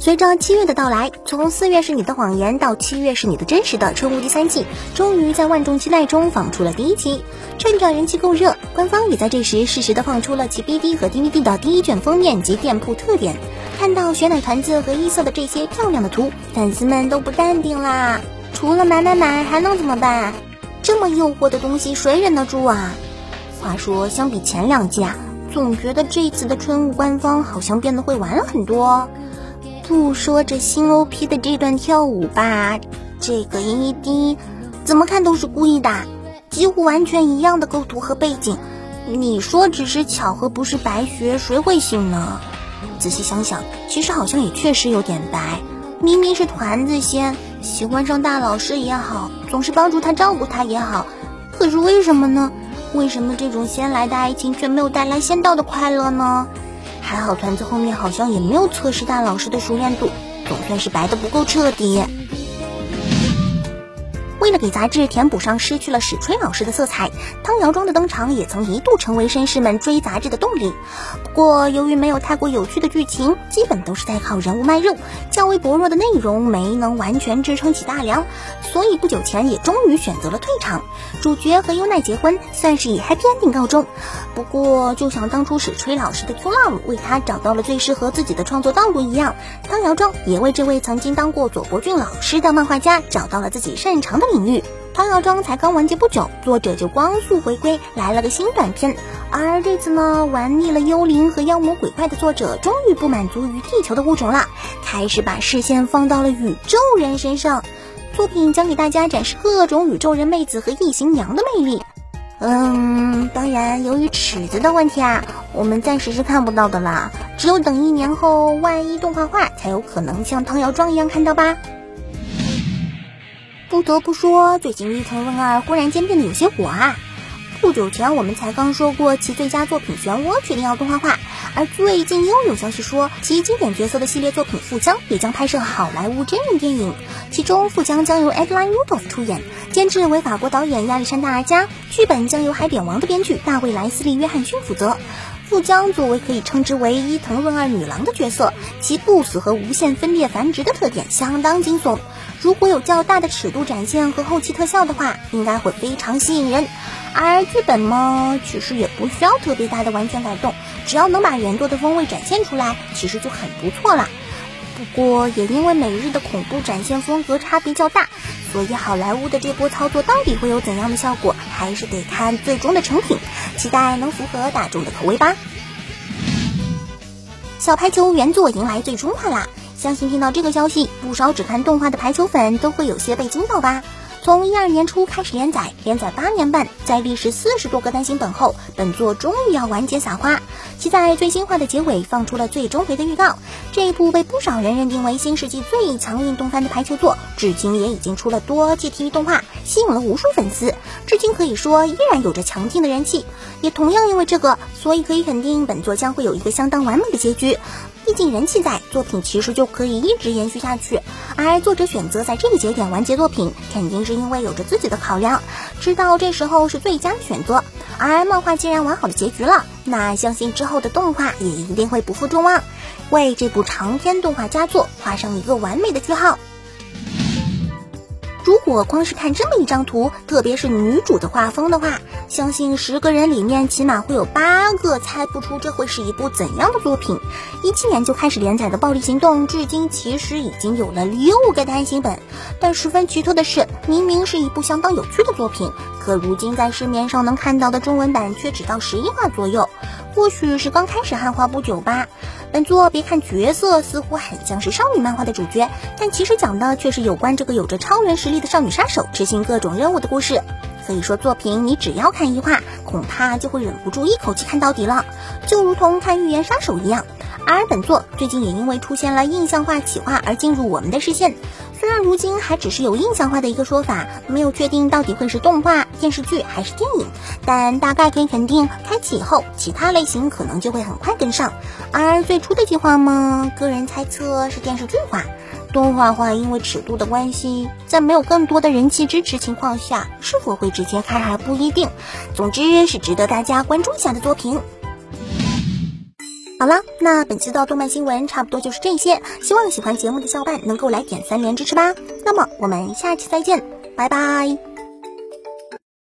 随着七月的到来，从四月是你的谎言到七月是你的真实的春雾第三季，终于在万众期待中放出了第一期。趁着人气够热，官方也在这时适时的放出了其 BD 和 DVD 的第一卷封面及店铺特点。看到雪奶团子和一色的这些漂亮的图，粉丝们都不淡定啦！除了买买买，还能怎么办？这么诱惑的东西，谁忍得住啊？话说，相比前两季啊，总觉得这次的春雾官方好像变得会玩了很多。不说这新 OP 的这段跳舞吧，这个 ED 怎么看都是故意的，几乎完全一样的构图和背景。你说只是巧合，不是白学，谁会信呢？仔细想想，其实好像也确实有点白。明明是团子先喜欢上大老师也好，总是帮助他照顾他也好，可是为什么呢？为什么这种先来的爱情却没有带来先到的快乐呢？还好团子后面好像也没有测试大老师的熟练度，总算是白的不够彻底。为了给杂志填补上失去了史吹老师的色彩，汤瑶庄的登场也曾一度成为绅士们追杂志的动力。不过，由于没有太过有趣的剧情，基本都是在靠人物卖肉，较为薄弱的内容没能完全支撑起大梁，所以不久前也终于选择了退场。主角和优奈结婚，算是以 happy ending 告终。不过，就像当初史吹老师的 Q Love 为他找到了最适合自己的创作道路一样，汤瑶庄也为这位曾经当过佐伯俊老师的漫画家找到了自己擅长的领域。汤瑶庄才刚完结不久，作者就光速回归，来了个新短片。而这次呢，玩腻了幽灵和妖魔鬼怪的作者，终于不满足于地球的物种了，开始把视线放到了宇宙人身上。作品将给大家展示各种宇宙人妹子和异形娘的魅力。嗯，当然，由于尺子的问题啊，我们暂时是看不到的啦。只有等一年后，万一动画化，才有可能像汤瑶庄一样看到吧。不得不说，最近伊藤润二忽然间变得有些火啊。不久前我们才刚说过其最佳作品《漩涡》确定要动画化，而最近又有消息说其经典角色的系列作品《富江》也将拍摄好莱坞真人电影，其中《富江》将由 Edline Rudolph 出演，监制为法国导演亚历山大阿加，剧本将由《海扁王》的编剧大卫莱斯利约翰逊负责。富江作为可以称之为伊藤润二女郎的角色，其不死和无限分裂繁殖的特点相当惊悚。如果有较大的尺度展现和后期特效的话，应该会非常吸引人。而剧本嘛，其实也不需要特别大的完全改动，只要能把原作的风味展现出来，其实就很不错了。不过也因为每日的恐怖展现风格差别较大，所以好莱坞的这波操作到底会有怎样的效果，还是得看最终的成品。期待能符合大众的口味吧。小排球原作迎来最终话啦！相信听到这个消息，不少只看动画的排球粉都会有些被惊到吧。从一二年初开始连载，连载八年半，在历时四十多个单行本后，本作终于要完结撒花。其在最新话的结尾放出了最终回的预告。这一部被不少人认定为新世纪最强运动番的排球作，至今也已经出了多季 TV 动画，吸引了无数粉丝，至今可以说依然有着强劲的人气。也同样因为这个，所以可以肯定本作将会有一个相当完美的结局。毕竟人气在，作品其实就可以一直延续下去。而作者选择在这个节点完结作品，肯定是因为有着自己的考量，知道这时候是最佳选择。而漫画既然完好的结局了，那相信之后的动画也一定会不负众望，为这部长篇动画佳作画上一个完美的句号。如果光是看这么一张图，特别是女主的画风的话，相信十个人里面起码会有八个猜不出这会是一部怎样的作品。一七年就开始连载的《暴力行动》，至今其实已经有了六个单行本。但十分奇特的是，明明是一部相当有趣的作品，可如今在市面上能看到的中文版却只到十一话左右。或许是刚开始汉化不久吧。本作别看角色似乎很像是少女漫画的主角，但其实讲的却是有关这个有着超人实力的少女杀手执行各种任务的故事。可以说，作品你只要看一话，恐怕就会忍不住一口气看到底了，就如同看预言杀手一样。而本作最近也因为出现了印象化企划而进入我们的视线。虽然如今还只是有印象化的一个说法，没有确定到底会是动画、电视剧还是电影，但大概可以肯定，开启以后其他类型可能就会很快跟上。而最初的计划嘛，个人猜测是电视剧化，动画化因为尺度的关系，在没有更多的人气支持情况下，是否会直接开还不一定。总之是值得大家关注一下的作品。好了，那本期的动漫新闻差不多就是这些，希望喜欢节目的小伙伴能够来点三连支持吧。那么我们下期再见，拜拜。